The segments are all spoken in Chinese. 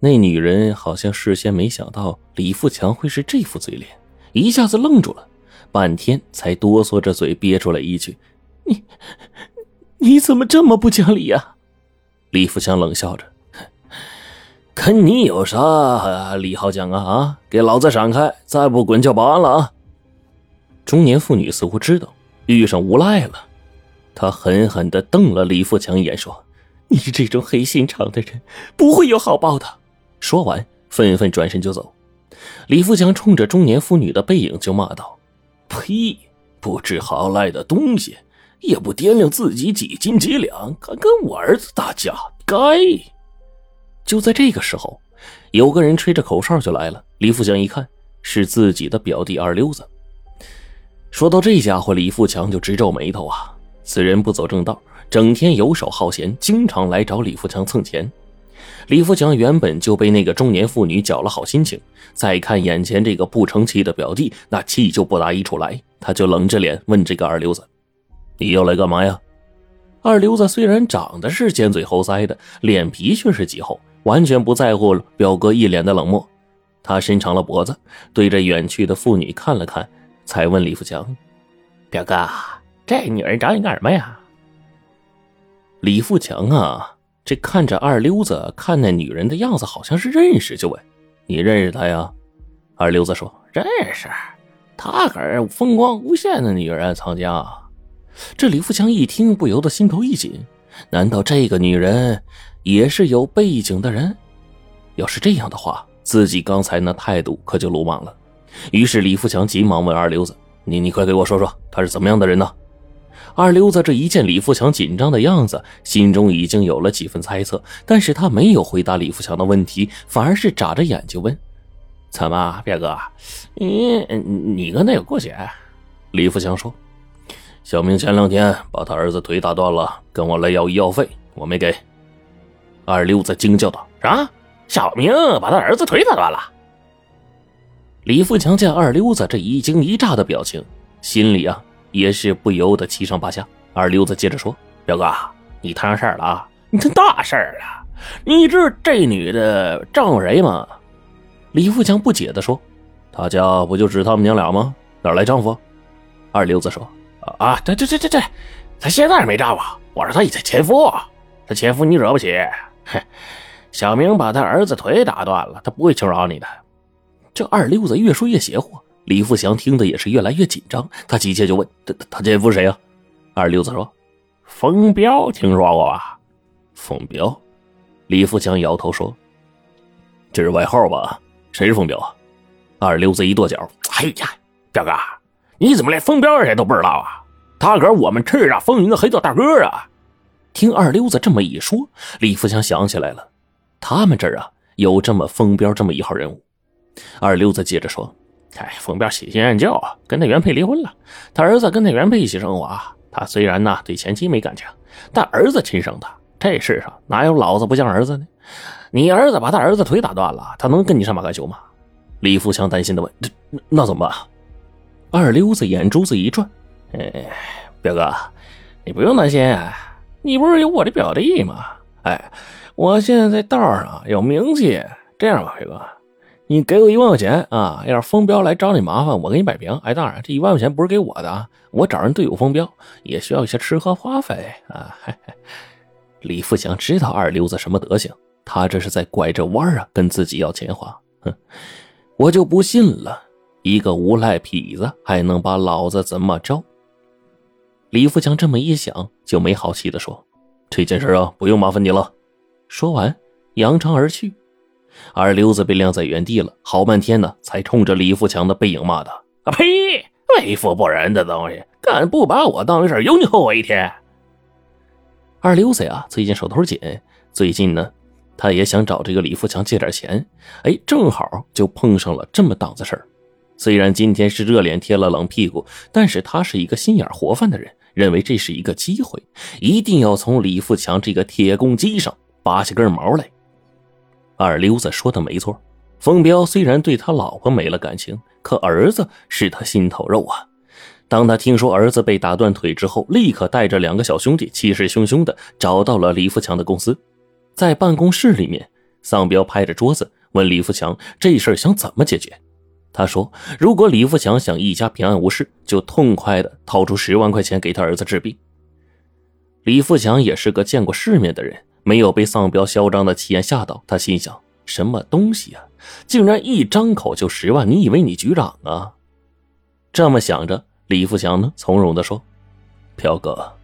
那女人好像事先没想到李富强会是这副嘴脸，一下子愣住了，半天才哆嗦着嘴憋出来一句：“你，你怎么这么不讲理呀？”李富强冷笑着：“跟你有啥理好讲啊？啊，给老子闪开！再不滚就保安了啊！”中年妇女似乎知道遇上无赖了，她狠狠的瞪了李富强一眼，说：“你这种黑心肠的人，不会有好报的。”说完，愤愤转身就走。李富强冲着中年妇女的背影就骂道：“呸！不知好赖的东西，也不掂量自己几斤几两，敢跟我儿子打架，该！”就在这个时候，有个人吹着口哨就来了。李富强一看，是自己的表弟二溜子。说到这家伙，李富强就直皱眉头啊！此人不走正道，整天游手好闲，经常来找李富强蹭钱。李富强原本就被那个中年妇女搅了好心情，再看眼前这个不成器的表弟，那气就不打一处来。他就冷着脸问这个二流子：“你要来干嘛呀？”二流子虽然长得是尖嘴猴腮的，脸皮却是极厚，完全不在乎表哥一脸的冷漠。他伸长了脖子，对着远去的妇女看了看，才问李富强：“表哥，这女人找你干什么呀？”李富强啊。这看着二溜子，看那女人的样子，好像是认识，就问：“你认识她呀？”二溜子说：“认识，她可是风光无限的女人，藏家。”这李富强一听，不由得心头一紧：难道这个女人也是有背景的人？要是这样的话，自己刚才那态度可就鲁莽了。于是李富强急忙问二溜子：“你你快给我说说，她是怎么样的人呢？”二溜子这一见李富强紧张的样子，心中已经有了几分猜测，但是他没有回答李富强的问题，反而是眨着眼睛问：“怎么，表哥，你你跟他有过节？”李富强说：“小明前两天把他儿子腿打断了，跟我来要医药费，我没给。”二溜子惊叫道：“啥？小明把他儿子腿打断了？”李富强见二溜子这一惊一乍的表情，心里啊。也是不由得七上八下。二溜子接着说：“表哥，你摊上事儿了啊！你摊大事儿了！你知这女的丈夫谁吗？”李富强不解的说：“他家不就只他们娘俩吗？哪来丈夫？”二溜子说：“啊，对对对对对，他现在没丈夫，我是他以前前夫。他前夫你惹不起。哼，小明把他儿子腿打断了，他不会轻饶你的。”这二溜子越说越邪乎。李富祥听得也是越来越紧张，他急切就问：“他他前夫谁呀？”二溜子说：“风彪，听说过吧？”风彪，李富强摇头说：“这是外号吧？谁是风彪啊？”二溜子一跺脚：“哎呀，表哥，你怎么连风彪是谁都不知道啊？他可是我们叱咤风云的黑道大哥啊！”听二溜子这么一说，李富强想起来了，他们这儿啊有这么风彪这么一号人物。二溜子接着说。哎，冯彪喜新厌旧，跟他原配离婚了。他儿子跟他原配一起生活啊。他虽然呢对前妻没感情，但儿子亲生的。这世上哪有老子不像儿子呢？你儿子把他儿子腿打断了，他能跟你上马干休吗？李富强担心的问：“那那怎么办？”二溜子眼珠子一转：“哎，表哥，你不用担心，你不是有我的表弟吗？哎，我现在在道上有名气。这样吧，表哥。”你给我一万块钱啊！要是风彪来找你麻烦，我给你摆平。哎，当然，这一万块钱不是给我的啊，我找人队友风彪，也需要一些吃喝花费啊。李富强知道二流子什么德行，他这是在拐着弯啊，跟自己要钱花。哼，我就不信了，一个无赖痞子还能把老子怎么着？李富强这么一想，就没好气的说：“这件事啊，不用麻烦你了。”说完，扬长而去。二溜子被晾在原地了，好半天呢，才冲着李富强的背影骂道：“啊呸！为富不仁的东西，敢不把我当回事，有你后我一天！”二溜子呀，最近手头紧，最近呢，他也想找这个李富强借点钱。哎，正好就碰上了这么档子事儿。虽然今天是热脸贴了冷屁股，但是他是一个心眼活泛的人，认为这是一个机会，一定要从李富强这个铁公鸡上拔下根毛来。二溜子说的没错，风彪虽然对他老婆没了感情，可儿子是他心头肉啊。当他听说儿子被打断腿之后，立刻带着两个小兄弟，气势汹汹的找到了李富强的公司。在办公室里面，丧彪拍着桌子问李富强：“这事儿想怎么解决？”他说：“如果李富强想一家平安无事，就痛快的掏出十万块钱给他儿子治病。”李富强也是个见过世面的人，没有被丧彪嚣张的气焰吓到。他心想：“什么东西啊，竟然一张口就十万？你以为你局长啊？”这么想着，李富强呢，从容的说：“彪哥，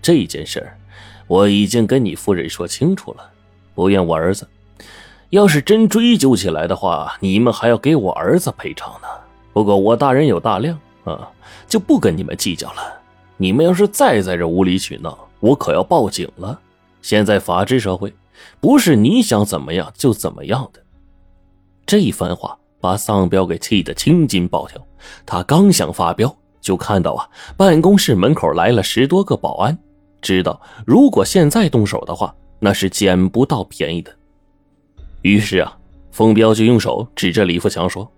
这件事儿我已经跟你夫人说清楚了，不怨我儿子。要是真追究起来的话，你们还要给我儿子赔偿呢。不过我大人有大量啊，就不跟你们计较了。你们要是再在这无理取闹，我可要报警了。现在法治社会，不是你想怎么样就怎么样的。”这一番话把丧彪给气得青筋暴跳。他刚想发飙，就看到啊，办公室门口来了十多个保安。知道如果现在动手的话，那是捡不到便宜的。于是啊，风彪就用手指着李富强说：“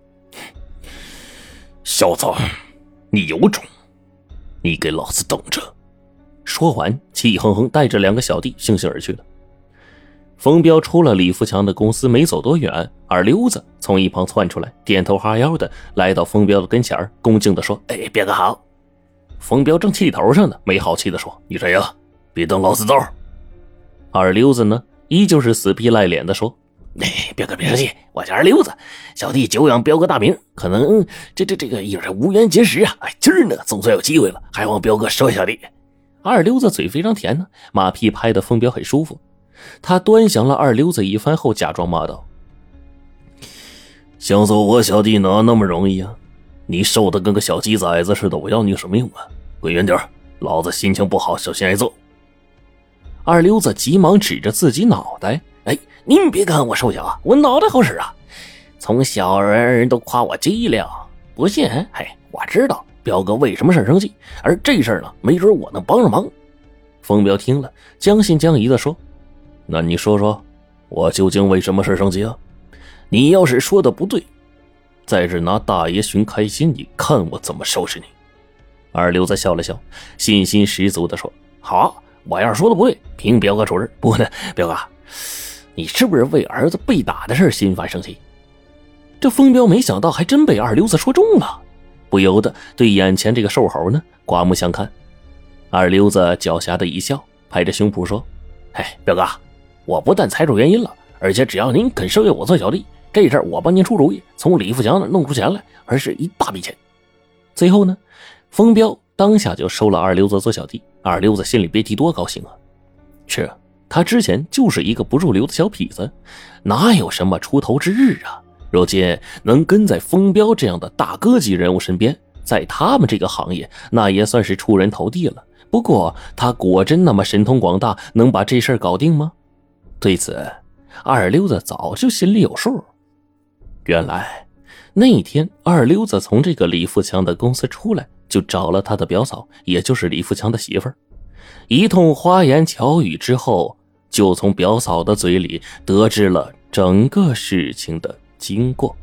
小子，你有种，你给老子等着！”说完，气哼哼带着两个小弟悻悻而去了。冯彪出了李富强的公司，没走多远，二溜子从一旁窜出来，点头哈腰的来到冯彪的跟前恭敬的说：“哎，彪哥好。”冯彪正气头上呢，没好气的说：“你谁呀？别动老子道！”二溜子呢，依旧是死皮赖脸的说：“哎，彪哥别生气，我叫二溜子，小弟久仰彪哥大名，可能这这这个也是无缘结识啊。哎，今儿呢，总算有机会了，还望彪哥收下小弟。”二溜子嘴非常甜呢，马屁拍的风彪很舒服。他端详了二溜子一番后，假装骂道：“想做我小弟哪那么容易啊？你瘦的跟个小鸡崽子似的，我要你有什么用啊？滚远点老子心情不好，小心挨揍。”二溜子急忙指着自己脑袋：“哎，您别看我瘦小啊，我脑袋好使啊！从小人人都夸我机灵，不信？嘿，我知道彪哥为什么事生气，而这事呢，没准我能帮上忙。”风彪听了，将信将疑的说。那你说说，我究竟为什么事生气啊？你要是说的不对，在这拿大爷寻开心，你看我怎么收拾你！二流子笑了笑，信心十足的说：“好，我要是说的不对，凭彪哥处置。不过呢，彪哥，你是不是为儿子被打的事心烦生气？”这风彪没想到还真被二流子说中了，不由得对眼前这个瘦猴呢刮目相看。二流子狡黠的一笑，拍着胸脯说：“哎，彪哥。”我不但猜出原因了，而且只要您肯收下我做小弟，这事儿我帮您出主意，从李富强那弄出钱来，而是一大笔钱。最后呢，风彪当下就收了二流子做小弟，二流子心里别提多高兴啊！是啊，他之前就是一个不入流的小痞子，哪有什么出头之日啊？如今能跟在风彪这样的大哥级人物身边，在他们这个行业，那也算是出人头地了。不过他果真那么神通广大，能把这事儿搞定吗？对此，二溜子早就心里有数。原来那天，二溜子从这个李富强的公司出来，就找了他的表嫂，也就是李富强的媳妇儿。一通花言巧语之后，就从表嫂的嘴里得知了整个事情的经过。